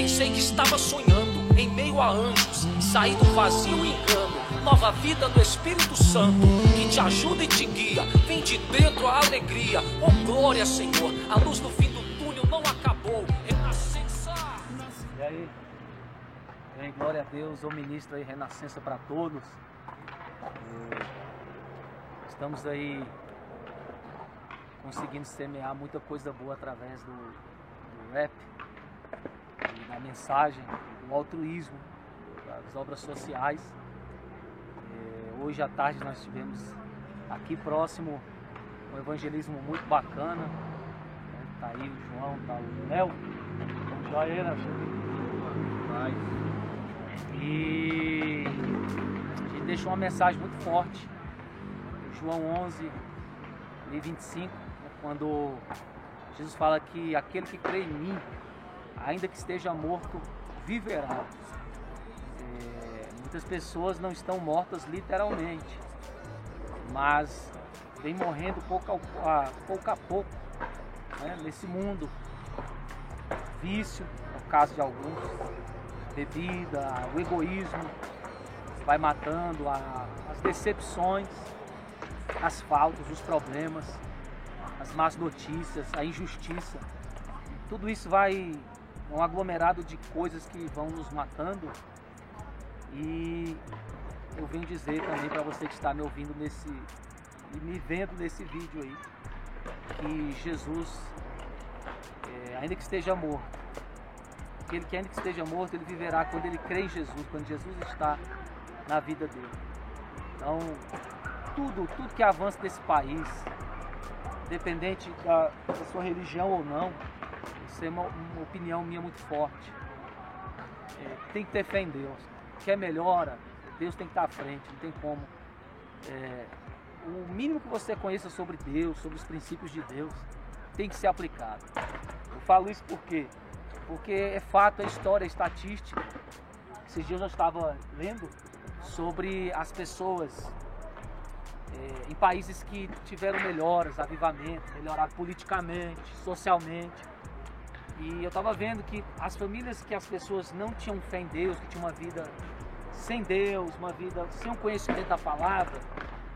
Pensei que estava sonhando em meio a anjos, saí do vazio e engano. Nova vida do Espírito Santo que te ajuda e te guia. Vem de dentro a alegria. Oh glória, Senhor. A luz do fim do túnel não acabou. Renascença. E aí? Glória a Deus, eu ministro aí renascença para todos. É, estamos aí conseguindo semear muita coisa boa através do, do rap, da mensagem, do altruísmo, das obras sociais. É, hoje à tarde nós tivemos aqui próximo um evangelismo muito bacana. Né? Tá aí o João, tá o Léo. Né? E a gente deixou uma mensagem muito forte. João 11, 25, né? quando Jesus fala que aquele que crê em mim, ainda que esteja morto, viverá. É, muitas pessoas não estão mortas literalmente, mas vem morrendo pouco a, pouco, a pouco né, nesse mundo. Vício, no caso de alguns, bebida, o egoísmo, vai matando a, as decepções, as faltas, os problemas, as más notícias, a injustiça. Tudo isso vai um aglomerado de coisas que vão nos matando. E eu venho dizer também para você que está me ouvindo nesse e me vendo nesse vídeo aí que Jesus, é, ainda que esteja morto, aquele que ainda que esteja morto, ele viverá quando ele crê em Jesus, quando Jesus está na vida dele. Então, tudo, tudo que avança nesse país, independente da, da sua religião ou não, isso é uma, uma opinião minha muito forte. É, tem que ter fé em Deus. Quer melhora, Deus tem que estar à frente, não tem como. É, o mínimo que você conheça sobre Deus, sobre os princípios de Deus, tem que ser aplicado. Eu falo isso por quê? Porque é fato, é história, é estatística. Esses dias eu estava lendo sobre as pessoas é, em países que tiveram melhoras, avivamento, melhoraram politicamente, socialmente. E eu estava vendo que as famílias que as pessoas não tinham fé em Deus, que tinham uma vida sem Deus, uma vida sem o conhecimento da palavra,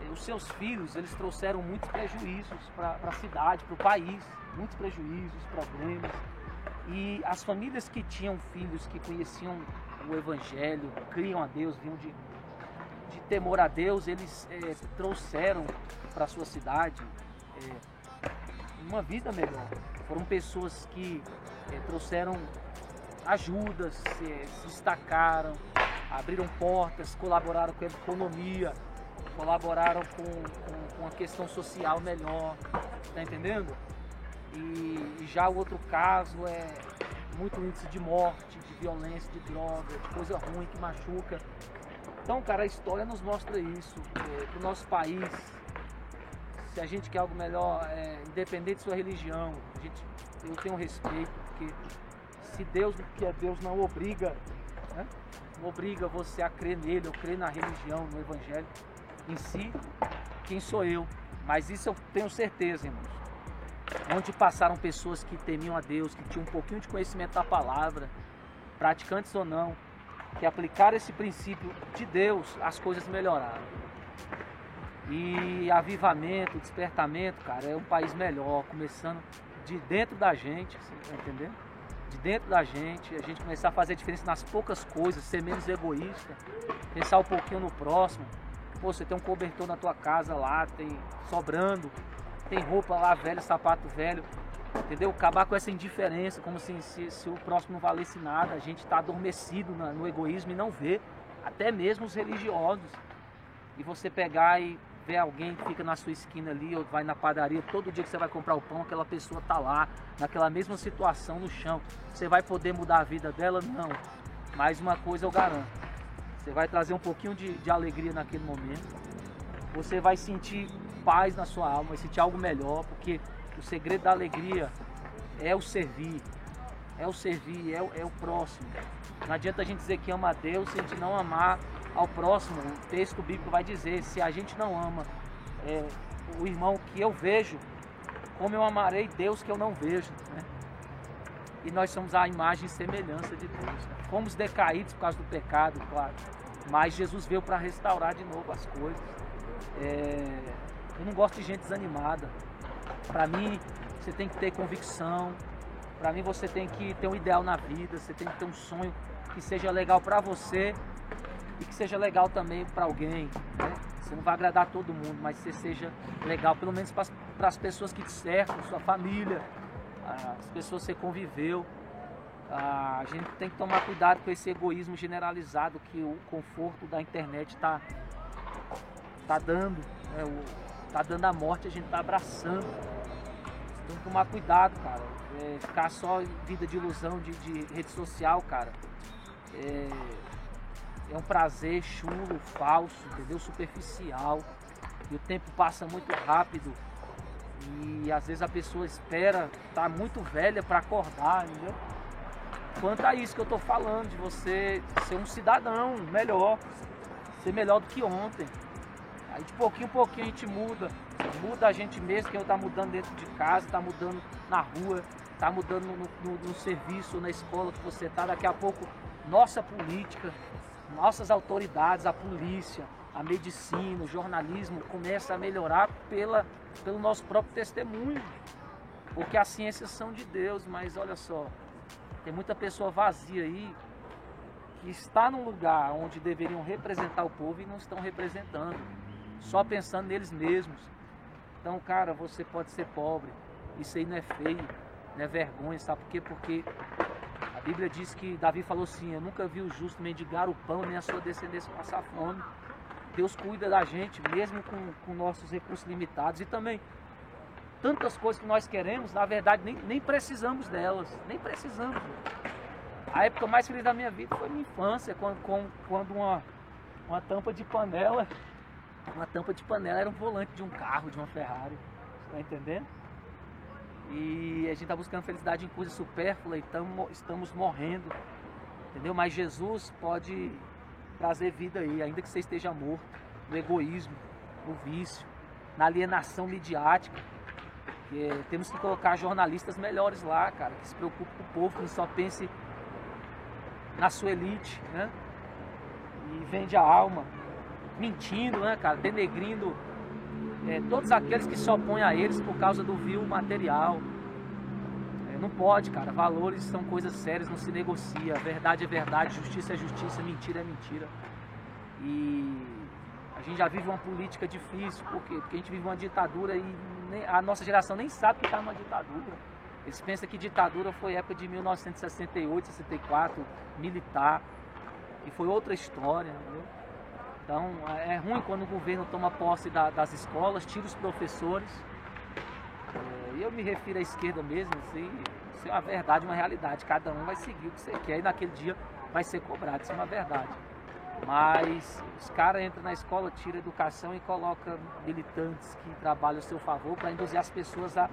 eh, os seus filhos eles trouxeram muitos prejuízos para a cidade, para o país, muitos prejuízos, problemas. E as famílias que tinham filhos que conheciam o Evangelho, criam a Deus, vinham de, de temor a Deus, eles é, trouxeram para a sua cidade é, uma vida melhor. Foram pessoas que é, trouxeram ajudas, se, se destacaram, abriram portas, colaboraram com a economia, colaboraram com, com, com a questão social melhor, tá entendendo? E, e, já o outro caso é muito índice de morte, de violência, de droga, de coisa ruim que machuca. Então, cara, a história nos mostra isso, é, nosso país, se a gente quer algo melhor, é, independente de sua religião, a gente, eu tenho respeito, porque se Deus, que é Deus, não obriga, né? não obriga você a crer nele, ou crer na religião, no evangelho, em si, quem sou eu. Mas isso eu tenho certeza, irmãos. Onde passaram pessoas que temiam a Deus, que tinham um pouquinho de conhecimento da palavra, praticantes ou não, que aplicaram esse princípio de Deus, as coisas melhoraram. E avivamento, despertamento, cara, é um país melhor, começando de dentro da gente, você tá entendendo? De dentro da gente, a gente começar a fazer diferença nas poucas coisas, ser menos egoísta, pensar um pouquinho no próximo, Pô, você tem um cobertor na tua casa lá, tem sobrando, tem roupa lá velha, sapato velho, entendeu? Acabar com essa indiferença, como se, se, se o próximo não valesse nada, a gente está adormecido no egoísmo e não vê, até mesmo os religiosos. E você pegar e ver alguém que fica na sua esquina ali, ou vai na padaria, todo dia que você vai comprar o pão, aquela pessoa tá lá, naquela mesma situação no chão. Você vai poder mudar a vida dela? Não. Mas uma coisa eu garanto você vai trazer um pouquinho de, de alegria naquele momento. Você vai sentir paz na sua alma, vai sentir algo melhor, porque o segredo da alegria é o servir. É o servir, é o, é o próximo. Não adianta a gente dizer que ama a Deus se a gente não amar ao próximo. O texto bíblico vai dizer: se a gente não ama é, o irmão que eu vejo, como eu amarei Deus que eu não vejo. Né? e nós somos a imagem e semelhança de Deus. Né? Fomos decaídos por causa do pecado, claro, mas Jesus veio para restaurar de novo as coisas. É... Eu não gosto de gente desanimada. Para mim, você tem que ter convicção. Para mim, você tem que ter um ideal na vida. Você tem que ter um sonho que seja legal para você e que seja legal também para alguém. Né? Você não vai agradar todo mundo, mas você seja legal, pelo menos para as pessoas que te cercam, sua família, as pessoas que você conviveu. A gente tem que tomar cuidado com esse egoísmo generalizado que o conforto da internet está tá dando. Né? tá dando a morte, a gente está abraçando. Tem que tomar cuidado, cara. É, ficar só vida de ilusão de, de rede social, cara. É, é um prazer chulo, falso, entendeu? Superficial. E o tempo passa muito rápido. E às vezes a pessoa espera, tá muito velha para acordar, entendeu? Quanto a isso que eu tô falando, de você ser um cidadão melhor, ser melhor do que ontem. Aí de pouquinho em pouquinho a gente muda. Muda a gente mesmo, que está mudando dentro de casa, está mudando na rua, está mudando no, no, no, serviço, na escola que você está. Daqui a pouco, nossa política, nossas autoridades, a polícia, a medicina, o jornalismo começa a melhorar pela, pelo nosso próprio testemunho. Porque as ciências são de Deus, mas olha só, tem muita pessoa vazia aí que está num lugar onde deveriam representar o povo e não estão representando, só pensando neles mesmos. Então, cara, você pode ser pobre, isso aí não é feio, não é vergonha, sabe por quê? Porque Bíblia diz que Davi falou assim: Eu nunca vi o justo mendigar o pão, nem a sua descendência passar fome. Deus cuida da gente, mesmo com, com nossos recursos limitados. E também, tantas coisas que nós queremos, na verdade, nem, nem precisamos delas. Nem precisamos. A época mais feliz da minha vida foi minha infância, quando, quando uma, uma tampa de panela, uma tampa de panela era um volante de um carro, de uma Ferrari. Está entendendo? E a gente está buscando felicidade em coisas supérfluas e tamo, estamos morrendo. Entendeu? Mas Jesus pode trazer vida aí, ainda que você esteja morto, no egoísmo, no vício, na alienação midiática. É, temos que colocar jornalistas melhores lá, cara, que se preocupem com o povo, que só pense na sua elite, né? E vende a alma, mentindo, né, cara, denegrindo é, todos aqueles que se opõem a eles por causa do vil material. É, não pode, cara. Valores são coisas sérias, não se negocia. Verdade é verdade, justiça é justiça, mentira é mentira. E a gente já vive uma política difícil, por quê? Porque a gente vive uma ditadura e nem, a nossa geração nem sabe que está numa ditadura. Eles pensam que ditadura foi época de 1968, 64, militar, e foi outra história, entendeu? Então é ruim quando o governo toma posse da, das escolas, tira os professores. É, e eu me refiro à esquerda mesmo, assim, isso é uma verdade, uma realidade. Cada um vai seguir o que você quer e naquele dia vai ser cobrado, isso é uma verdade. Mas os caras entram na escola, tiram educação e colocam militantes que trabalham a seu favor para induzir as pessoas a,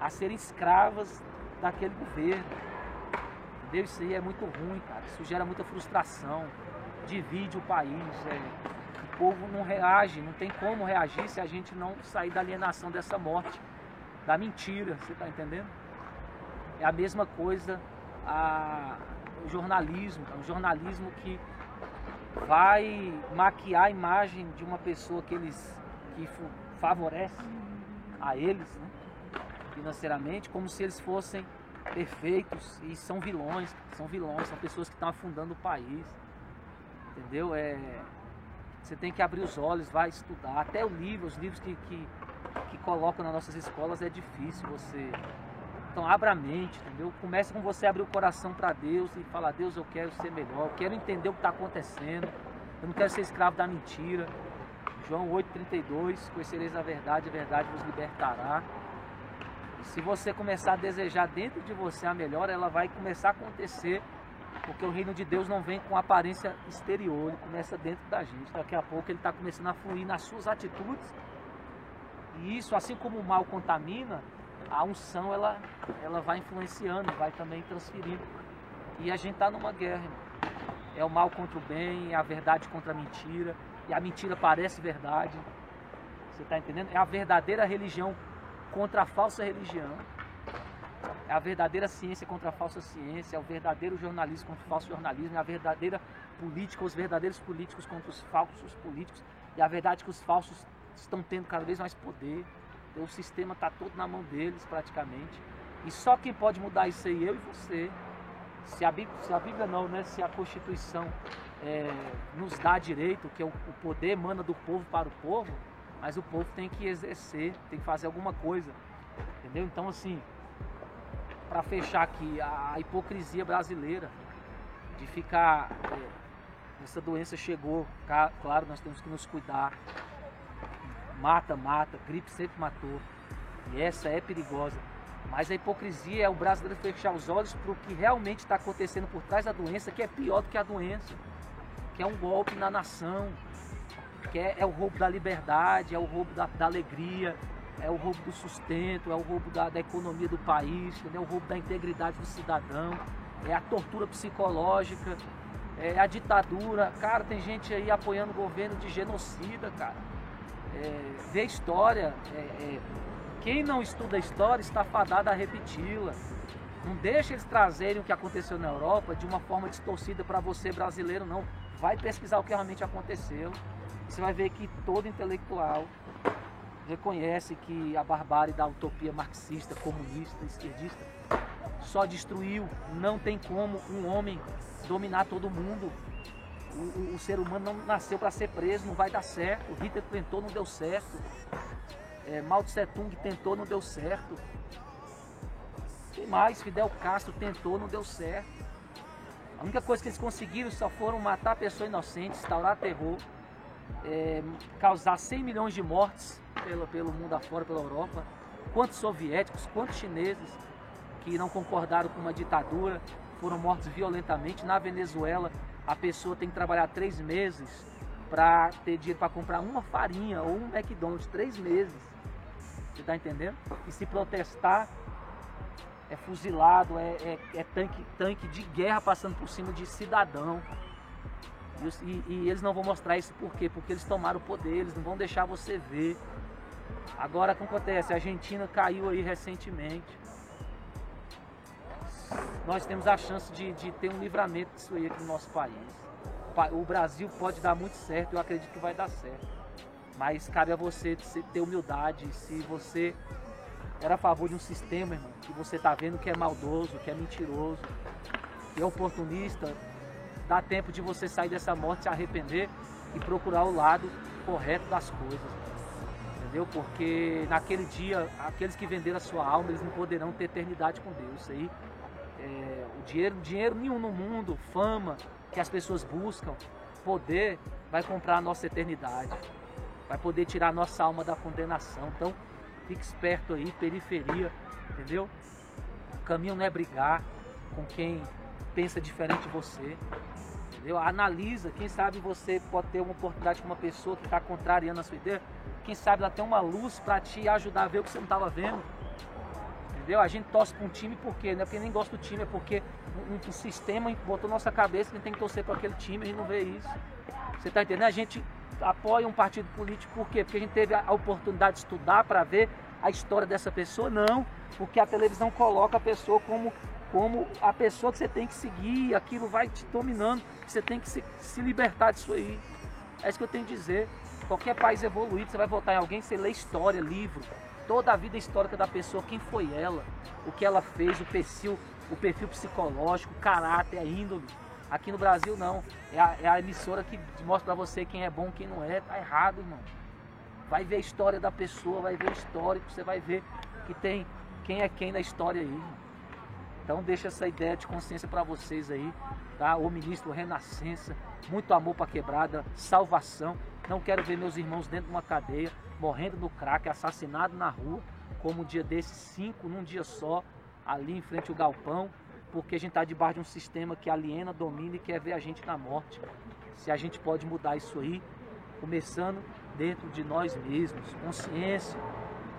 a serem escravas daquele governo. Entendeu? Isso aí é muito ruim, cara. Isso gera muita frustração, divide o país. É povo não reage, não tem como reagir se a gente não sair da alienação dessa morte, da mentira, você está entendendo? É a mesma coisa a, o jornalismo, é um jornalismo que vai maquiar a imagem de uma pessoa que eles que favorece a eles, né, financeiramente, como se eles fossem perfeitos e são vilões, são vilões, são pessoas que estão afundando o país, entendeu? É, você tem que abrir os olhos, vai estudar. Até o livro, os livros que, que, que colocam nas nossas escolas é difícil você. Então abra a mente, entendeu? Comece com você abrir o coração para Deus e falar, Deus, eu quero ser melhor, eu quero entender o que está acontecendo, eu não quero ser escravo da mentira. João 8,32, conhecereis a verdade, a verdade vos libertará. E se você começar a desejar dentro de você a melhor, ela vai começar a acontecer porque o reino de Deus não vem com aparência exterior, ele começa dentro da gente. Daqui a pouco ele está começando a fluir nas suas atitudes. E isso, assim como o mal contamina, a unção ela, ela vai influenciando, vai também transferindo. E a gente está numa guerra, irmão. É o mal contra o bem, é a verdade contra a mentira. E a mentira parece verdade. Você está entendendo? É a verdadeira religião contra a falsa religião. É a verdadeira ciência contra a falsa ciência, é o verdadeiro jornalismo contra o falso jornalismo, é a verdadeira política, os verdadeiros políticos contra os falsos políticos. E a verdade é que os falsos estão tendo cada vez mais poder. Então, o sistema está todo na mão deles, praticamente. E só quem pode mudar isso aí, eu e você. Se a Bíblia, se a Bíblia não, né? Se a Constituição é, nos dá direito, que é o, o poder emana do povo para o povo, mas o povo tem que exercer, tem que fazer alguma coisa. Entendeu? Então, assim, para fechar aqui, a hipocrisia brasileira de ficar. É, essa doença chegou, claro, nós temos que nos cuidar. Mata, mata, gripe sempre matou. E essa é perigosa. Mas a hipocrisia é o brasileiro fechar os olhos para o que realmente está acontecendo por trás da doença, que é pior do que a doença. Que é um golpe na nação, que é, é o roubo da liberdade, é o roubo da, da alegria, é o roubo do sustento, é o roubo da, da economia do país, é o roubo da integridade do cidadão, é a tortura psicológica, é a ditadura. Cara, tem gente aí apoiando o governo de genocida, cara. É, vê história. É, é, quem não estuda a história está fadado a repeti-la. Não deixa eles trazerem o que aconteceu na Europa de uma forma distorcida para você brasileiro, não. Vai pesquisar o que realmente aconteceu. Você vai ver que todo intelectual reconhece que a barbárie da utopia marxista, comunista, esquerdista só destruiu. Não tem como um homem dominar todo mundo. O, o, o ser humano não nasceu para ser preso, não vai dar certo. O Hitler tentou, não deu certo. É, Mao Tse Tung tentou, não deu certo. Quem mais? Fidel Castro tentou, não deu certo. A única coisa que eles conseguiram só foram matar pessoas inocentes, instaurar terror, é, causar 100 milhões de mortes pelo, pelo mundo afora, pela Europa, quantos soviéticos, quantos chineses que não concordaram com uma ditadura foram mortos violentamente. Na Venezuela, a pessoa tem que trabalhar três meses para ter dinheiro para comprar uma farinha ou um McDonald's, três meses. Você está entendendo? E se protestar, é fuzilado, é, é, é, tanque, tanque de guerra passando por cima de cidadão. E, e, e, eles não vão mostrar isso por quê? Porque eles tomaram o poder, eles não vão deixar você ver. Agora que acontece? A Argentina caiu aí recentemente. Nós temos a chance de, de ter um livramento disso aí aqui no nosso país. O Brasil pode dar muito certo, eu acredito que vai dar certo. Mas cabe a você ter humildade. Se você era a favor de um sistema, irmão, que você está vendo que é maldoso, que é mentiroso, que é oportunista, dá tempo de você sair dessa morte, se arrepender e procurar o lado correto das coisas entendeu? Porque naquele dia, aqueles que venderam a sua alma, eles não poderão ter eternidade com Deus. Aí, é, o dinheiro, dinheiro nenhum no mundo, fama que as pessoas buscam, poder, vai comprar a nossa eternidade, vai poder tirar a nossa alma da condenação. Então, fique esperto aí, periferia, entendeu? O caminho não é brigar com quem pensa diferente de você. Entendeu? Analisa, quem sabe você pode ter uma oportunidade com uma pessoa que está contrariando a sua ideia quem sabe ela tem uma luz para te ajudar a ver o que você não estava vendo. Entendeu? A gente torce para um time por quê? Não é porque nem gosta do time, é porque um, um sistema botou nossa cabeça que a gente tem que torcer para aquele time a gente não vê isso. Você está entendendo? A gente apoia um partido político por quê? Porque a gente teve a oportunidade de estudar para ver a história dessa pessoa? Não, porque a televisão coloca a pessoa como, como a pessoa que você tem que seguir, aquilo vai te dominando, você tem que se, se libertar disso aí. É isso que eu tenho que dizer. Qualquer país evoluído, você vai votar em alguém, você lê história, livro, toda a vida histórica da pessoa, quem foi ela, o que ela fez, o perfil, o perfil psicológico, o caráter, a índole. Aqui no Brasil não. É a, é a emissora que mostra pra você quem é bom, quem não é. Tá errado, irmão. Vai ver a história da pessoa, vai ver o histórico, você vai ver que tem quem é quem na história aí. Irmão. Então deixa essa ideia de consciência para vocês aí, tá? O ministro Renascença, muito amor para quebrada, salvação. Não quero ver meus irmãos dentro de uma cadeia, morrendo no crack, assassinado na rua, como um dia desses, cinco num dia só, ali em frente ao galpão, porque a gente está debaixo de um sistema que aliena, domina e quer ver a gente na morte. Se a gente pode mudar isso aí, começando dentro de nós mesmos, consciência,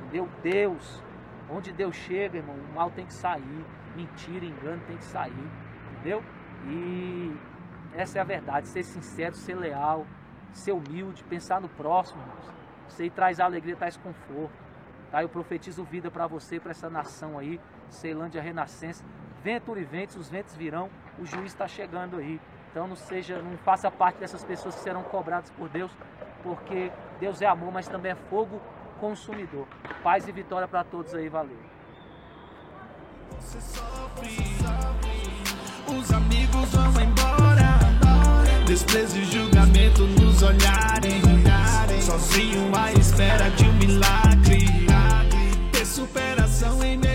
entendeu? Deus, onde Deus chega, irmão, o mal tem que sair, mentira, engano tem que sair, entendeu? E essa é a verdade, ser sincero, ser leal, ser humilde, pensar no próximo, irmãos. Isso aí traz alegria, traz conforto. Tá? Eu profetizo vida para você, para essa nação aí, Ceilândia Renascença. Ventura e ventos, os ventos virão, o juiz está chegando aí. Então não seja, não faça parte dessas pessoas que serão cobradas por Deus, porque Deus é amor, mas também é fogo consumidor. Paz e vitória para todos aí, valeu. Os amigos vão embora, desprezo e julgamento nos olharem. Sozinho à espera de um milagre, ter superação em meu